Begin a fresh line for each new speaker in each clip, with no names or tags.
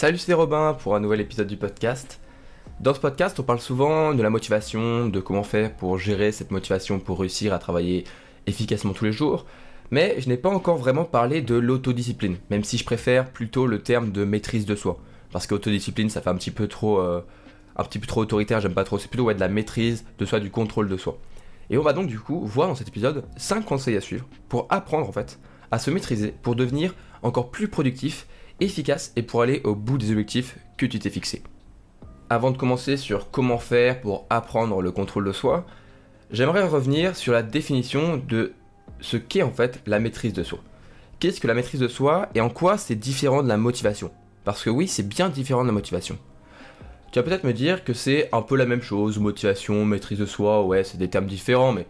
Salut, c'est Robin pour un nouvel épisode du podcast. Dans ce podcast, on parle souvent de la motivation, de comment faire pour gérer cette motivation pour réussir à travailler efficacement tous les jours. Mais je n'ai pas encore vraiment parlé de l'autodiscipline, même si je préfère plutôt le terme de maîtrise de soi. Parce qu'autodiscipline, ça fait un petit peu trop, euh, un petit peu trop autoritaire, j'aime pas trop. C'est plutôt ouais, de la maîtrise de soi, du contrôle de soi. Et on va donc du coup voir dans cet épisode 5 conseils à suivre pour apprendre en fait à se maîtriser, pour devenir encore plus productif, efficace et pour aller au bout des objectifs que tu t'es fixé. Avant de commencer sur comment faire pour apprendre le contrôle de soi, j'aimerais revenir sur la définition de ce qu'est en fait la maîtrise de soi. Qu'est-ce que la maîtrise de soi et en quoi c'est différent de la motivation? Parce que oui, c'est bien différent de la motivation. Tu vas peut-être me dire que c'est un peu la même chose, motivation, maîtrise de soi, ouais, c'est des termes différents, mais...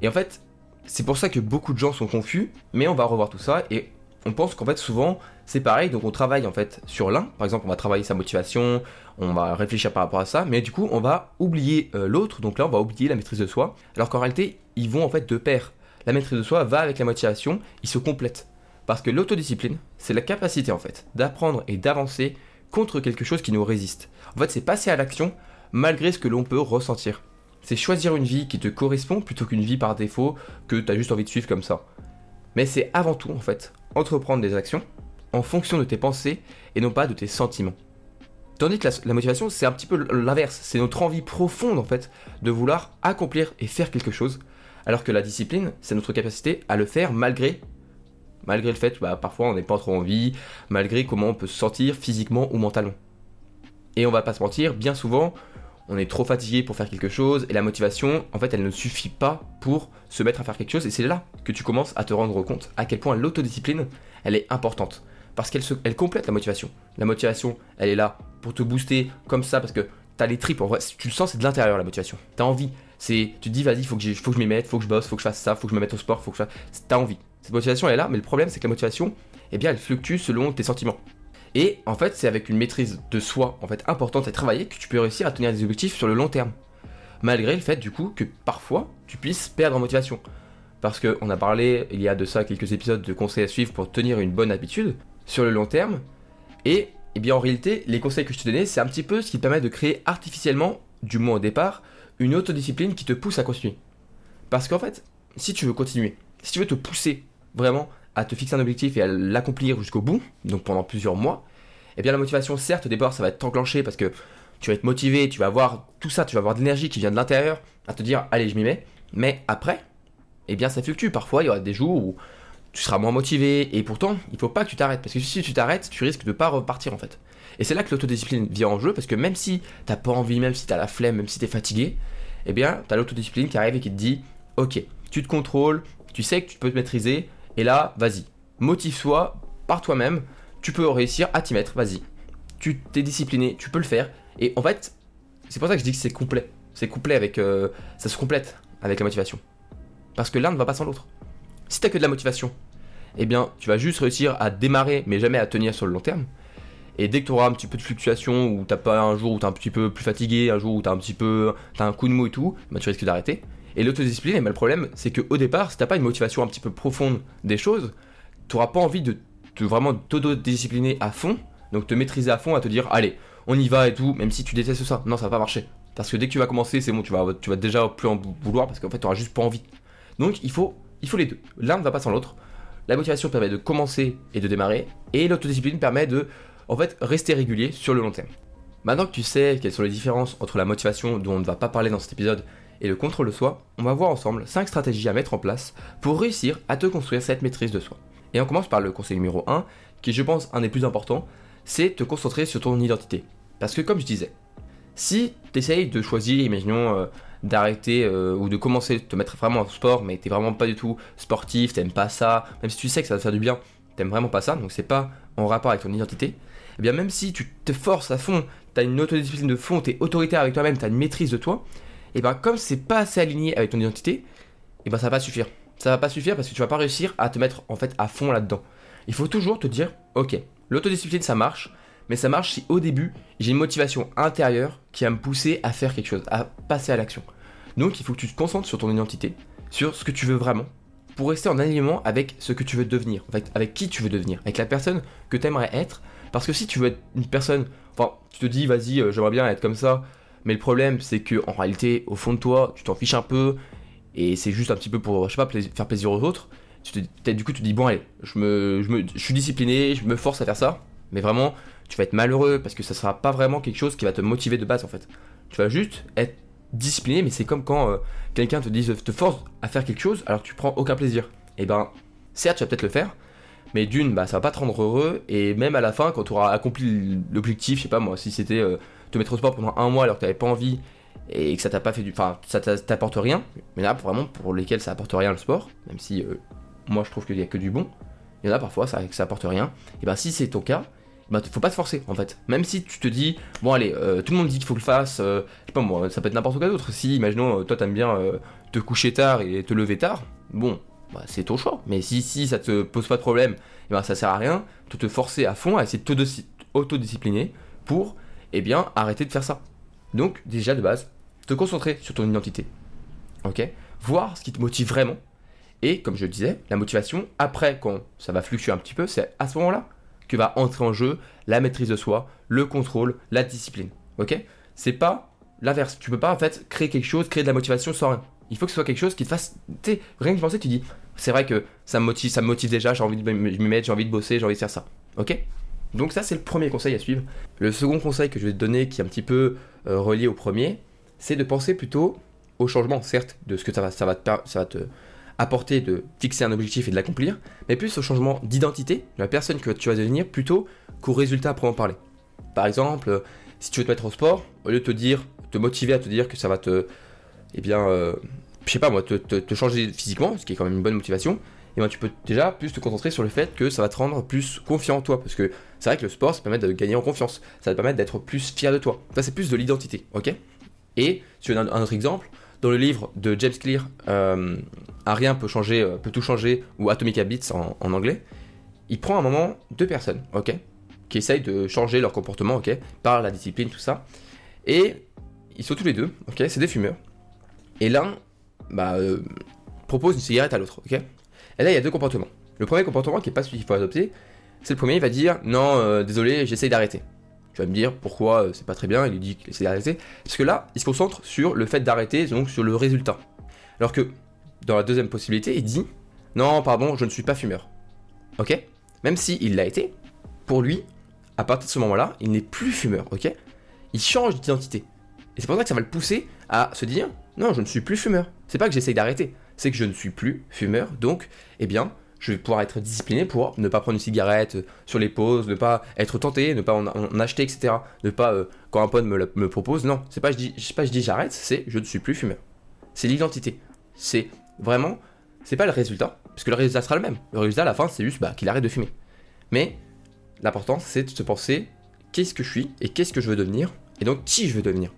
Et en fait, c'est pour ça que beaucoup de gens sont confus, mais on va revoir tout ça et on pense qu'en fait souvent c'est pareil, donc on travaille en fait sur l'un, par exemple on va travailler sa motivation, on va réfléchir par rapport à ça, mais du coup on va oublier euh, l'autre, donc là on va oublier la maîtrise de soi, alors qu'en réalité ils vont en fait de pair. La maîtrise de soi va avec la motivation, ils se complètent. Parce que l'autodiscipline, c'est la capacité en fait d'apprendre et d'avancer contre quelque chose qui nous résiste. En fait, c'est passer à l'action malgré ce que l'on peut ressentir. C'est choisir une vie qui te correspond plutôt qu'une vie par défaut que tu as juste envie de suivre comme ça. Mais c'est avant tout, en fait, entreprendre des actions en fonction de tes pensées et non pas de tes sentiments. Tandis que la, motivation, c'est un petit peu l'inverse. C'est notre envie profonde, en fait, de vouloir accomplir et faire quelque chose. Alors que la discipline, c'est notre capacité à le faire malgré malgré le fait bah, parfois on n'est pas trop envie, malgré comment on peut se sentir physiquement ou mentalement. Et on va pas se mentir, bien souvent, on est trop fatigué pour faire quelque chose et la motivation, en fait, elle ne suffit pas pour se mettre à faire quelque chose et c'est là que tu commences à te rendre compte à quel point l'autodiscipline, elle est importante parce qu'elle elle complète la motivation. La motivation, elle est là pour te booster comme ça parce que tu as les tripes, en vrai, tu le sens, c'est de l'intérieur la motivation. Tu as envie, c'est tu te dis vas-y, faut que faut que je m'y mette, faut que je bosse, faut que je fasse ça, faut que je me mette au sport, faut que je fasse as envie. Cette motivation elle est là, mais le problème c'est que la motivation, eh bien elle fluctue selon tes sentiments. Et en fait, c'est avec une maîtrise de soi en fait importante à travailler que tu peux réussir à tenir des objectifs sur le long terme. Malgré le fait du coup que parfois tu puisses perdre en motivation. Parce qu'on a parlé il y a de ça quelques épisodes de conseils à suivre pour tenir une bonne habitude sur le long terme. Et eh bien en réalité, les conseils que je te donnais, c'est un petit peu ce qui te permet de créer artificiellement, du moins au départ, une autodiscipline qui te pousse à continuer. Parce qu'en fait, si tu veux continuer, si tu veux te pousser vraiment à te fixer un objectif et à l'accomplir jusqu'au bout, donc pendant plusieurs mois, eh bien la motivation, certes, au départ, ça va être enclenché parce que tu vas être motivé, tu vas avoir tout ça, tu vas avoir de l'énergie qui vient de l'intérieur à te dire, allez, je m'y mets. Mais après, eh bien ça fluctue. Parfois, il y aura des jours où tu seras moins motivé et pourtant, il faut pas que tu t'arrêtes parce que si tu t'arrêtes, tu risques de pas repartir en fait. Et c'est là que l'autodiscipline vient en jeu parce que même si t'as pas envie, même si tu as la flemme, même si tu es fatigué, eh bien, tu as l'autodiscipline qui arrive et qui te dit, ok, tu te contrôles, tu sais que tu peux te maîtriser, et là, vas-y, motive-toi par toi-même, tu peux réussir à t'y mettre, vas-y. Tu t'es discipliné, tu peux le faire. Et en fait, c'est pour ça que je dis que c'est complet. C'est complet avec. Euh, ça se complète avec la motivation. Parce que l'un ne va pas sans l'autre. Si t'as que de la motivation, eh bien, tu vas juste réussir à démarrer, mais jamais à tenir sur le long terme. Et dès que tu auras un petit peu de fluctuation, ou t'as pas un jour où t'es un petit peu plus fatigué, un jour où t'as un petit peu. t'as un coup de mou et tout, bah tu risques d'arrêter. Et l'autodiscipline, eh ben, le problème, c'est qu'au départ, si t'as pas une motivation un petit peu profonde des choses, tu n'auras pas envie de, vraiment t'auto-discipliner à fond, donc te maîtriser à fond, à te dire, allez, on y va et tout, même si tu détestes ça. Non, ça va pas marcher. Parce que dès que tu vas commencer, c'est bon, tu vas, tu vas déjà plus en vouloir parce qu'en fait, tu n'auras juste pas envie. Donc, il faut, il faut les deux. L'un ne va pas sans l'autre. La motivation permet de commencer et de démarrer, et l'autodiscipline permet de, en fait, rester régulier sur le long terme. Maintenant que tu sais quelles sont les différences entre la motivation dont on ne va pas parler dans cet épisode et le contrôle de soi, on va voir ensemble 5 stratégies à mettre en place pour réussir à te construire cette maîtrise de soi. Et on commence par le conseil numéro 1, qui je pense un des plus importants, c'est te concentrer sur ton identité. Parce que comme je disais, si tu essayes de choisir, imaginons, euh, d'arrêter euh, ou de commencer, de te mettre vraiment au sport, mais t'es vraiment pas du tout sportif, t'aimes pas ça, même si tu sais que ça va te faire du bien, t'aimes vraiment pas ça, donc c'est pas en rapport avec ton identité, et eh bien même si tu te forces à fond, t'as une autodiscipline de fond, t'es autoritaire avec toi-même, t'as une maîtrise de toi, et ben comme c'est pas assez aligné avec ton identité, et ben ça va pas suffire. Ça va pas suffire parce que tu vas pas réussir à te mettre en fait à fond là-dedans. Il faut toujours te dire, ok, l'autodiscipline ça marche, mais ça marche si au début j'ai une motivation intérieure qui va me pousser à faire quelque chose, à passer à l'action. Donc il faut que tu te concentres sur ton identité, sur ce que tu veux vraiment, pour rester en alignement avec ce que tu veux devenir, en fait, avec qui tu veux devenir, avec la personne que tu aimerais être, Parce que si tu veux être une personne, enfin, tu te dis, vas-y, euh, j'aimerais bien être comme ça, mais le problème, c'est que en réalité, au fond de toi, tu t'en fiches un peu, et c'est juste un petit peu pour, je sais pas, faire plaisir aux autres. Tu te, du coup, tu te dis, bon, allez, je, me, je, me, je suis discipliné, je me force à faire ça, mais vraiment, tu vas être malheureux parce que ça sera pas vraiment quelque chose qui va te motiver de base en fait. Tu vas juste être discipliné, mais c'est comme quand euh, quelqu'un te te force à faire quelque chose alors que tu prends aucun plaisir. Et eh ben, certes, tu vas peut-être le faire, mais d'une, bah, ça va pas te rendre heureux, et même à la fin, quand tu auras accompli l'objectif, je sais pas moi, si c'était euh, te mettre au sport pendant un mois alors que tu n'avais pas envie, et que ça t'a pas fait du. Enfin, ça t'apporte rien, mais là, vraiment, pour lesquels ça apporte rien le sport, même si euh, moi je trouve qu'il y a que du bon, il y en a parfois ça, que ça apporte rien, et ben si c'est ton cas, bah faut pas te forcer en fait. Même si tu te dis, bon allez, euh, tout le monde dit qu'il faut que le fasse, je sais pas moi, ça peut être n'importe quoi d'autre. Si, imaginons, toi t'aimes bien te coucher tard et te lever tard, bon, bah, c'est ton choix. Mais si, si ça te pose pas de problème, eh ben, ça sert à rien de te forcer à fond à essayer de t'autodiscipliner pour eh bien, arrêter de faire ça. Donc, déjà de base, te concentrer sur ton identité. Ok? Voir ce qui te motive vraiment. Et comme je disais, la motivation, après, quand ça va fluctuer un petit peu, c'est à ce moment-là que va entrer en jeu la maîtrise de soi, le contrôle, la discipline. Ok? C'est pas l'inverse. Tu peux pas en fait créer quelque chose, créer de la motivation sans rien. Il faut que ce soit quelque chose qui te fasse. Tu sais, rien que penser, tu dis, c'est vrai que ça me motive, ça motive déjà, j'ai envie de m'y mettre, j'ai envie de bosser, j'ai envie de faire ça. Ok? Donc, ça, c'est le premier conseil à suivre. Le second conseil que je vais te donner, qui est un petit peu euh, relié au premier, c'est de penser plutôt au changement, certes, de ce que ça va, te, ça va te apporter de fixer un objectif et de l'accomplir, mais plus au changement d'identité de la personne que tu vas devenir plutôt qu'au résultat à proprement parler. Par exemple, si tu veux te mettre au sport, au lieu de te dire, te motiver à te dire que ça va te eh bien, euh, je sais pas moi, te, changer physiquement, ce qui est quand même une bonne motivation, et eh ben tu peux déjà plus te concentrer sur le fait que ça va te rendre plus confiant en toi, parce que c'est vrai que le sport, ça permet de gagner en confiance, ça te permettre d'être plus fier de toi. Ça, c'est plus de l'identité, ok? Et, tu veux un, autre exemple, dans le livre de James Clear, euh, Un rien peut changer, euh, peut tout changer, ou Atomic Habits en, en, anglais, il prend un moment deux personnes, ok? Qui essayent de changer leur comportement, ok? Par la discipline, tout ça. Et ils sont tous les deux, ok? C'est des fumeurs. Et l'un bah, euh, propose une cigarette à l'autre, ok? Et là, il y a deux comportements. Le premier comportement, qui n'est pas celui qu'il faut adopter, c'est le premier, il va dire Non, euh, désolé, j'essaye d'arrêter. Tu vas me dire pourquoi euh, c'est pas très bien, il lui dit qu'il essaie d'arrêter. Parce que là, il se concentre sur le fait d'arrêter, donc sur le résultat. Alors que dans la deuxième possibilité, il dit Non, pardon, je ne suis pas fumeur. Ok? Même s'il il l'a été, pour lui, à partir de ce moment-là, il n'est plus fumeur, ok? Il change d'identité. Et c'est pour ça que ça va le pousser à se dire non, je ne suis plus fumeur. C'est pas que j'essaye d'arrêter, c'est que je ne suis plus fumeur. Donc, eh bien, je vais pouvoir être discipliné pour ne pas prendre une cigarette sur les pauses, ne pas être tenté, ne pas en, acheter, etc. Ne pas, euh, quand un pote me, me, propose, non, c'est pas je dis, pas je dis j'arrête, c'est je ne suis plus fumeur. C'est l'identité. C'est vraiment, c'est pas le résultat, parce que le résultat sera le même. Le résultat à la fin, c'est juste bah, qu'il arrête de fumer. Mais l'important, c'est de se penser qu'est-ce que je suis et qu'est-ce que je veux devenir, et donc qui je veux devenir.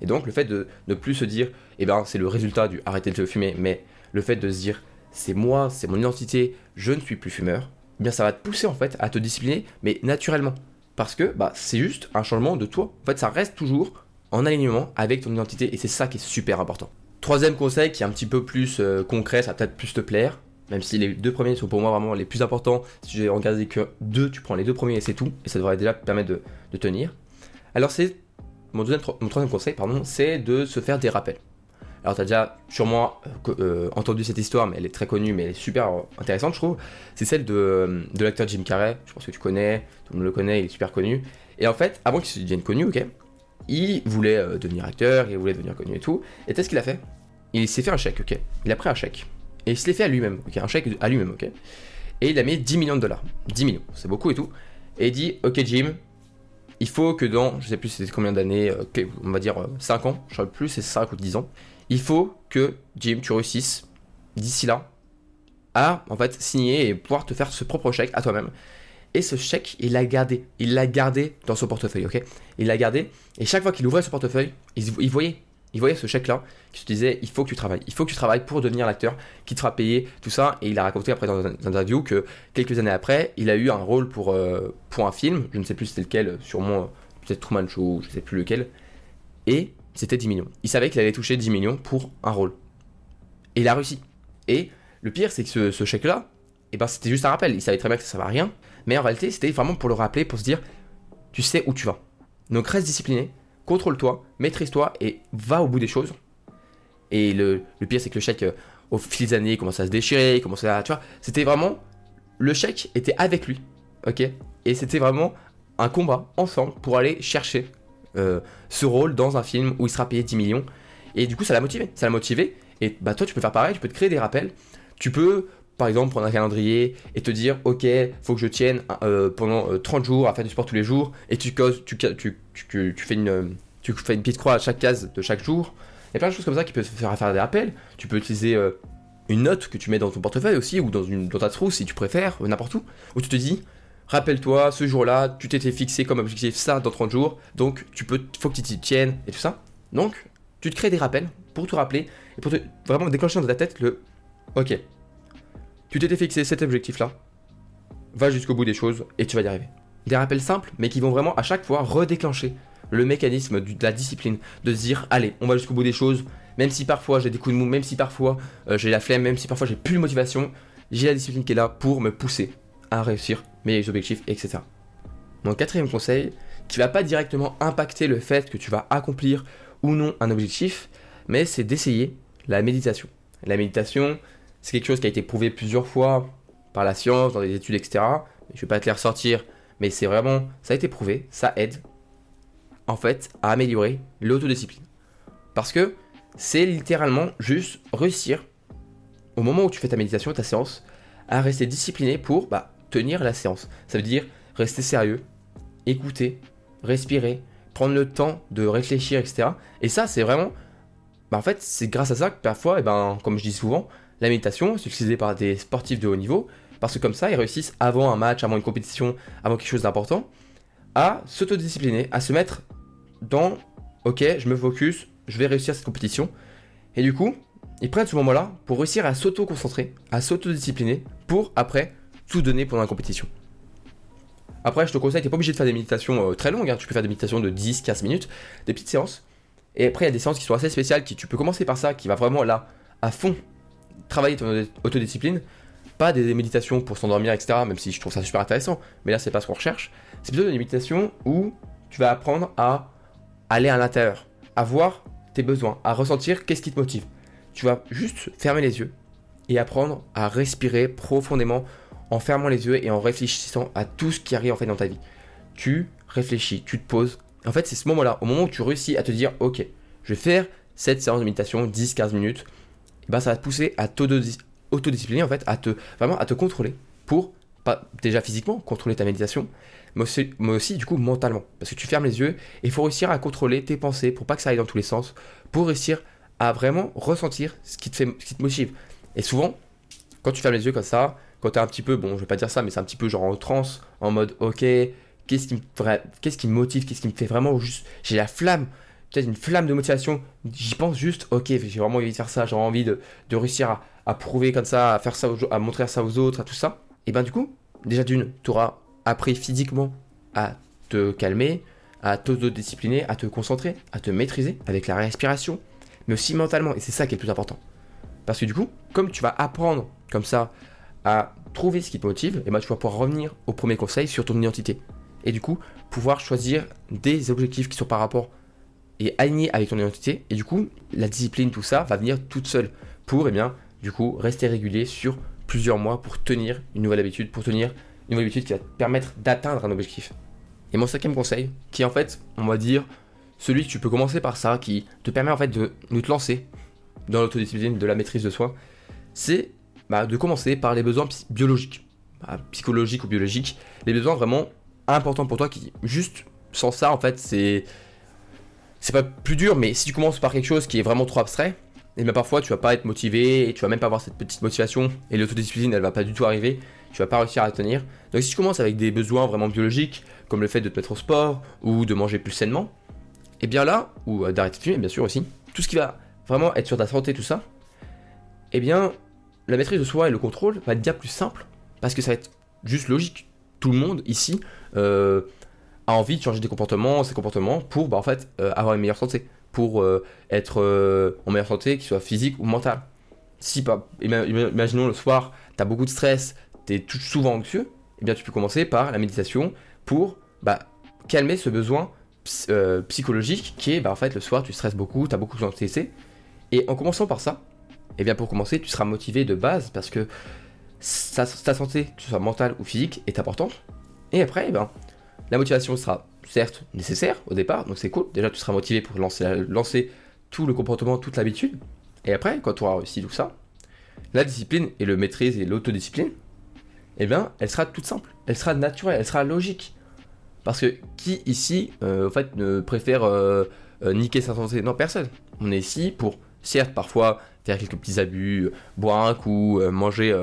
Et donc le fait de ne plus se dire, eh ben c'est le résultat du arrêter de fumer, mais le fait de se dire, c'est moi, c'est mon identité, je ne suis plus fumeur, eh bien ça va te pousser en fait à te discipliner, mais naturellement. Parce que bah, c'est juste un changement de toi. En fait, ça reste toujours en alignement avec ton identité et c'est ça qui est super important. Troisième conseil qui est un petit peu plus euh, concret, ça va peut-être plus te plaire, même si les deux premiers sont pour moi vraiment les plus importants. Si j'ai regardé que deux, tu prends les deux premiers et c'est tout, et ça devrait déjà te permettre de tenir. Alors c'est mon, troisième conseil, pardon, c'est de se faire des rappels. Alors, tu as déjà sûrement euh, euh, entendu cette histoire, mais elle est très connue, mais elle est super intéressante, je trouve. C'est celle de, de l'acteur Jim Carrey. Je pense que tu connais, tout le monde le connaît, il est super connu. Et en fait, avant qu'il se devienne connu, ok, il voulait euh, devenir acteur, il voulait devenir connu et tout. Et qu'est-ce qu'il a fait? Il s'est fait un chèque, ok. Il a pris un chèque. Et il se l'est fait à lui-même, ok. Un chèque à lui-même, ok. Et il a mis 10 millions de dollars. 10 millions, c'est beaucoup et tout. Et il dit, ok Jim, il faut que dans, je sais plus c'était combien d'années, euh, on va dire 5 euh, ans, je sais plus c'est 5 ou 10 ans, il faut que Jim, tu réussisses d'ici là à en fait signer et pouvoir te faire ce propre chèque à toi-même. Et ce chèque, il l'a gardé. Il l'a gardé dans son portefeuille, ok? Il l'a gardé. Et chaque fois qu'il ouvrait ce portefeuille, il voyait il voyait ce chèque-là qui se disait il faut que tu travailles, il faut que tu travailles pour devenir l'acteur qui te fera payer tout ça. Et il a raconté après dans une interview que quelques années après, il a eu un rôle pour, euh, pour un film, je ne sais plus c'était lequel, sûrement peut-être Truman Show, je ne sais plus lequel, et c'était 10 millions. Il savait qu'il allait toucher 10 millions pour un rôle. Et il a réussi. Et le pire, c'est que ce, chèque-là, eh ben, c'était juste un rappel. Il savait très bien que ça ne servait à rien, mais en réalité, c'était vraiment pour le rappeler, pour se dire, tu sais où tu vas. Donc reste discipliné, contrôle-toi, maîtrise-toi et va au bout des choses. Et le, pire, c'est que le chèque, euh, au fil des années, commençait à se déchirer, il commençait à. Tu c'était vraiment. Le chèque était avec lui, ok? Et c'était vraiment un combat ensemble pour aller chercher euh, ce rôle dans un film où il sera payé 10 millions. Et du coup, ça l'a motivé. Ça l'a motivé. Et bah, toi, tu peux faire pareil, tu peux te créer des rappels. Tu peux, par exemple, prendre un calendrier et te dire, ok, faut que je tienne euh, pendant 30 jours à faire du sport tous les jours. Et tu, tu, tu, fais une, tu fais une petite croix à chaque case de chaque jour. Il y a plein de choses comme ça qui peuvent faire faire des rappels. Tu peux utiliser euh, une note que tu mets dans ton portefeuille aussi, ou dans, une, dans ta trousse si tu préfères, n'importe où, où tu te dis, rappelle-toi, ce jour-là, tu t'étais fixé comme objectif ça dans 30 jours, donc tu peux, faut que tu t'y tiennes et tout ça. Donc, tu te crées des rappels pour te rappeler et pour te vraiment déclencher dans ta tête le Ok, tu t'étais fixé cet objectif-là, va jusqu'au bout des choses et tu vas y arriver. Des rappels simples, mais qui vont vraiment à chaque fois redéclencher le mécanisme de la discipline, de se dire allez, on va jusqu'au bout des choses, même si parfois j'ai des coups de mou, même si parfois euh, j'ai la flemme, même si parfois j'ai plus de motivation, j'ai la discipline qui est là pour me pousser à réussir mes objectifs, etc. Mon quatrième conseil, qui va pas directement impacter le fait que tu vas accomplir ou non un objectif, mais c'est d'essayer la méditation. La méditation, c'est quelque chose qui a été prouvé plusieurs fois par la science, dans des études, etc. Je ne vais pas te les ressortir, mais c'est vraiment, ça a été prouvé, ça aide en fait à améliorer l'autodiscipline. Parce que c'est littéralement juste réussir au moment où tu fais ta méditation, ta séance, à rester discipliné pour bah, tenir la séance. Ça veut dire rester sérieux, écouter, respirer, prendre le temps de réfléchir, etc. Et ça, c'est vraiment. Bah, en fait, c'est grâce à ça que parfois, et eh ben, comme je dis souvent, la méditation par des sportifs de haut niveau, parce que comme ça, ils réussissent avant un match, avant une compétition, avant quelque chose d'important, à s'autodiscipliner, à se mettre dans Ok, je me focus, je vais réussir cette compétition. Et du coup, ils prennent ce moment-là pour réussir à s'auto-concentrer, à s'autodiscipliner, pour après tout donner pendant la compétition. Après, je te conseille, tu n'es pas obligé de faire des méditations euh, très longues, hein. tu peux faire des méditations de 10-15 minutes, des petites séances. Et après, il y a des séances qui sont assez spéciales, qui tu peux commencer par ça, qui va vraiment là, à fond, travailler ton autodiscipline. Pas des méditations pour s'endormir, etc., même si je trouve ça super intéressant, mais là, c'est pas ce qu'on recherche. C'est plutôt des méditations où tu vas apprendre à aller à l'intérieur, à voir tes besoins, à ressentir qu'est-ce qui te motive. Tu vas juste fermer les yeux et apprendre à respirer profondément en fermant les yeux et en réfléchissant à tout ce qui arrive en fait dans ta vie. Tu réfléchis, tu te poses. En fait, c'est ce moment-là, au moment où tu réussis à te dire, ok, je vais faire cette séance de méditation 10-15 minutes, ben ça va te pousser à t'autodiscipliner en fait, à te vraiment à te contrôler pour pas déjà physiquement contrôler ta méditation, mais aussi, mais aussi, du coup mentalement, parce que tu fermes les yeux et il faut réussir à contrôler tes pensées pour pas que ça aille dans tous les sens, pour réussir à vraiment ressentir ce qui te fait, ce qui te motive. Et souvent, quand tu fermes les yeux comme ça, quand t'es un petit peu, bon, je vais pas dire ça, mais c'est un petit peu genre en transe, en mode, ok, qu'est-ce qui me, qu'est-ce qui me motive, qu'est-ce qui me fait vraiment juste, j'ai la flamme, peut-être une flamme de motivation, j'y pense juste, ok, j'ai vraiment envie de faire ça, j'ai envie de, réussir à, à, prouver comme ça, à faire ça, à montrer ça aux autres, à tout ça. Et ben du coup, déjà d'une, tu auras appris physiquement à te calmer, à t'auto-discipliner, à te concentrer, à te maîtriser avec la respiration, mais aussi mentalement, et c'est ça qui est le plus important. Parce que du coup, comme tu vas apprendre comme ça à trouver ce qui te motive, et ben tu vas pouvoir revenir au premier conseil sur ton identité. Et du coup, pouvoir choisir des objectifs qui sont par rapport et alignés avec ton identité. Et du coup, la discipline, tout ça, va venir toute seule pour, eh bien, du coup, rester régulier sur plusieurs mois pour tenir une nouvelle habitude, pour tenir une nouvelle habitude qui va te permettre d'atteindre un objectif. Et mon cinquième conseil, qui est en fait, on va dire, celui que tu peux commencer par ça, qui te permet en fait de, de te lancer dans l'autodiscipline, de la maîtrise de soi, c'est bah, de commencer par les besoins biologiques, bah, psychologiques ou biologiques, les besoins vraiment importants pour toi qui, juste sans ça, en fait, c'est. C'est pas plus dur, mais si tu commences par quelque chose qui est vraiment trop abstrait, et bien parfois tu vas pas être motivé et tu vas même pas avoir cette petite motivation et l'autodiscipline elle va pas du tout arriver, tu vas pas réussir à tenir. Donc si tu commences avec des besoins vraiment biologiques, comme le fait de te mettre au sport ou de manger plus sainement, et bien là, ou euh, d'arrêter de fumer bien sûr aussi, tout ce qui va vraiment être sur ta santé, tout ça, et bien la maîtrise de soi et le contrôle va être bien plus simple parce que ça va être juste logique. Tout le monde ici euh, a envie de changer des comportements, ses comportements pour bah, en fait euh, avoir une meilleure santé, pour euh, être en meilleure santé, qu'il soit physique ou mentale. Si pas, imaginons le soir, tu as beaucoup de stress, tu es souvent anxieux, eh bien tu peux commencer par la méditation pour bah, calmer ce besoin euh, psychologique qui est bah, en fait le soir tu stresses beaucoup, tu as beaucoup d'anxiété. Et en commençant par ça, eh bien pour commencer tu seras motivé de base parce que ta, santé, que ce soit mentale ou physique, est importante. Et après, eh ben, la motivation sera certes nécessaire au départ, donc c'est cool. Déjà tu seras motivé pour lancer, lancer tout le comportement, toute l'habitude. Et après, quand tu auras réussi tout ça, la discipline et le maîtrise et l'autodiscipline, eh bien, elle sera toute simple, elle sera naturelle, elle sera logique. Parce que qui ici, euh, en fait, ne préfère euh, euh, niquer sa santé? Non, personne. On est ici pour, certes, parfois faire quelques petits abus, boire un coup, manger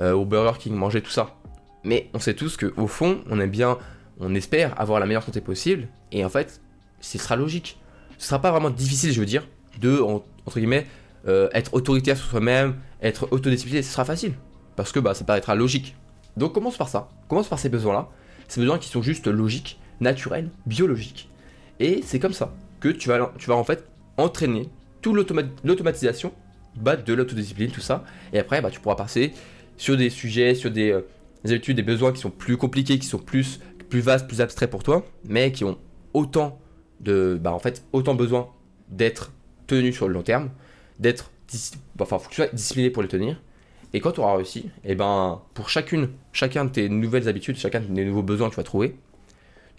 au Burger King, manger tout ça. Mais on sait tous que au fond, on aime bien, on espère avoir la meilleure santé possible. Et en fait, ce sera logique. Ce sera pas vraiment difficile, je veux dire, de entre guillemets être autoritaire sur soi-même, être autodiscipliné, ce sera facile. Parce que bah, ça paraîtra logique. Donc commence par ça. Commence par ces besoins-là. Ces besoins qui sont juste logiques, naturels, biologiques. Et c'est comme ça que tu vas, en fait entraîner toute l'automatisation bah, de l'autodiscipline, tout ça. Et après, bah, tu pourras passer sur des sujets, sur euh, des, habitudes, des besoins qui sont plus compliqués, qui sont plus, plus vastes, plus abstraits pour toi, mais qui ont autant de, bah, en fait, autant besoin d'être tenus sur le long terme, d'être, enfin, faut que tu sois discipliné pour les tenir, et quand tu auras réussi, et eh ben, pour chacune, chacun de tes nouvelles habitudes, chacun de tes nouveaux besoins que tu vas trouver,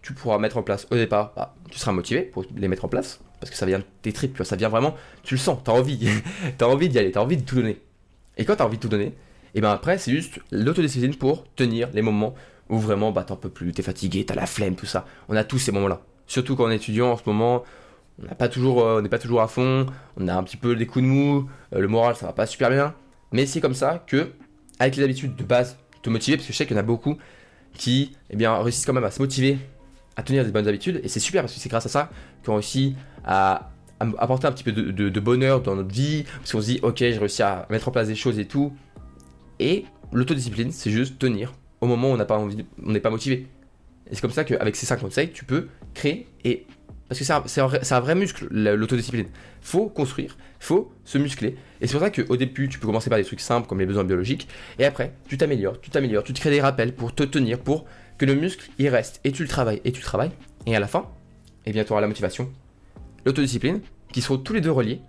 tu pourras mettre en place au départ, bah, tu seras motivé pour les mettre en place, parce que ça vient de tes tripes, ça vient vraiment, tu le sens, tu as envie, tu as envie d'y aller, tu as envie de tout donner. Et quand tu as envie de tout donner, et eh ben après, c'est juste l'autodiscipline pour tenir les moments où vraiment bah, t'en peux plus, t'es fatigué, t'as la flemme, tout ça. On a tous ces moments-là. Surtout quand on est étudiant en ce moment, on n'est pas, toujours, euh, pas toujours à fond, on a un petit peu des coups de mou, euh, le moral ça va pas super bien. Mais c'est comme ça que, avec les habitudes de base, te motiver, parce que je sais qu'il y en a beaucoup qui eh bien, réussissent quand même à se motiver à tenir des bonnes habitudes. Et c'est super parce que c'est grâce à ça qu'on réussit à, apporter un petit peu de, bonheur dans notre vie. Parce qu'on se dit, ok, j'ai réussi à mettre en place des choses et tout. Et l'autodiscipline, c'est juste tenir au moment où on pas envie, on n'est pas motivé. Et c'est comme ça qu'avec ces 5 conseils, tu peux créer et parce que c'est un, vrai muscle, l'autodiscipline. Faut construire, faut se muscler. Et c'est pour ça qu'au début, tu peux commencer par des trucs simples comme les besoins biologiques. Et après, tu t'améliores, tu t'améliores, tu te crées des rappels pour te tenir, pour que le muscle il reste. Et tu le travailles, et tu le travailles. Et à la fin, eh bien, tu auras la motivation, l'autodiscipline, qui seront tous les deux reliés.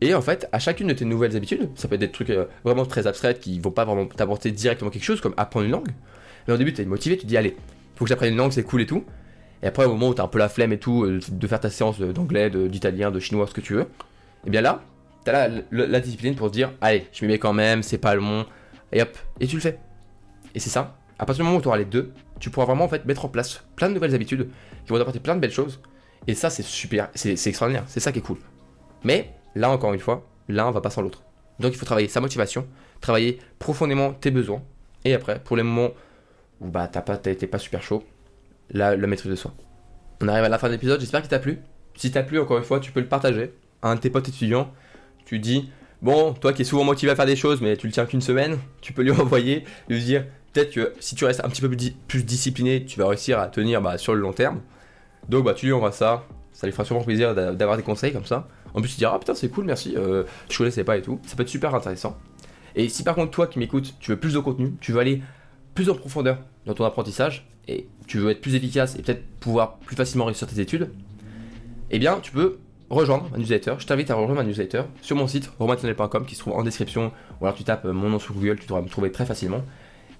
Et en fait, à chacune de tes nouvelles habitudes, ça peut être des trucs euh, vraiment très abstraits qui vont pas vraiment t'apporter directement quelque chose, comme apprendre une langue. Mais au début, tu es motivé, tu te dis, allez, faut que j'apprenne une langue, c'est cool et tout. Et après, au moment où tu as un peu la flemme et tout, euh, de faire ta séance d'anglais, d'italien, de chinois, ce que tu veux, et eh bien là, tu as la, discipline pour se dire, allez, je m'y mets quand même, c'est pas long, et hop, et tu le fais. Et c'est ça. À partir du moment où tu auras les deux, tu pourras vraiment en fait mettre en place plein de nouvelles habitudes qui vont t'apporter plein de belles choses. Et ça, c'est super, c'est extraordinaire, c'est ça qui est cool. Mais là, encore une fois, l'un va pas sans l'autre. Donc il faut travailler sa motivation, travailler profondément tes besoins, et après, pour les moments où bah t'as pas, t'es pas super chaud, la, maîtrise de soi. On arrive à la fin de l'épisode, j'espère qu'il t'a plu. Si t'a plu, encore une fois, tu peux le partager à un de tes potes étudiants. Tu dis, bon, toi qui es souvent motivé à faire des choses, mais tu le tiens qu'une semaine, tu peux lui envoyer, lui dire, peut-être que si tu restes un petit peu plus, discipliné, tu vas réussir à tenir bah, sur le long terme. Donc bah tu lui envoies ça, ça lui fera sûrement plaisir d'avoir des conseils comme ça. En plus tu diras, ah putain c'est cool, merci, euh, je connaissais pas et tout. Ça peut être super intéressant. Et si par contre toi qui m'écoutes, tu veux plus de contenu, tu veux aller plus en profondeur dans ton apprentissage, et tu veux être plus efficace et peut-être pouvoir plus facilement réussir tes études, eh bien, tu peux rejoindre ma newsletter. Je t'invite à rejoindre ma newsletter sur mon site romantionnel.com qui se trouve en description, ou alors tu tapes mon nom sur Google, tu devras me trouver très facilement.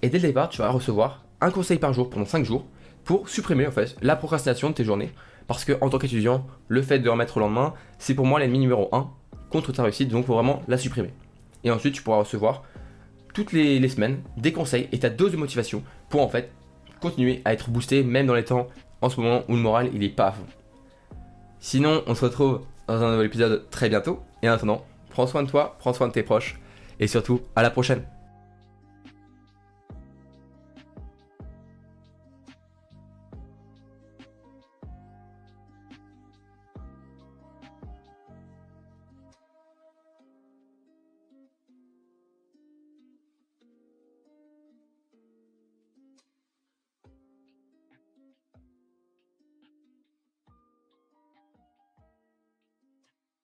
Et dès le départ, tu vas recevoir un conseil par jour pendant 5 jours pour supprimer en fait la procrastination de tes journées. Parce que en tant qu'étudiant, le fait de remettre au lendemain, c'est pour moi l'ennemi numéro 1 contre ta réussite, donc faut vraiment la supprimer. Et ensuite, tu pourras recevoir toutes les, les semaines des conseils et ta dose de motivation pour en fait continuer à être boosté même dans les temps en ce moment où le moral il est pas à fond. Sinon, on se retrouve dans un nouvel épisode très bientôt. Et en attendant, prends soin de toi, prends soin de tes proches et surtout à la prochaine.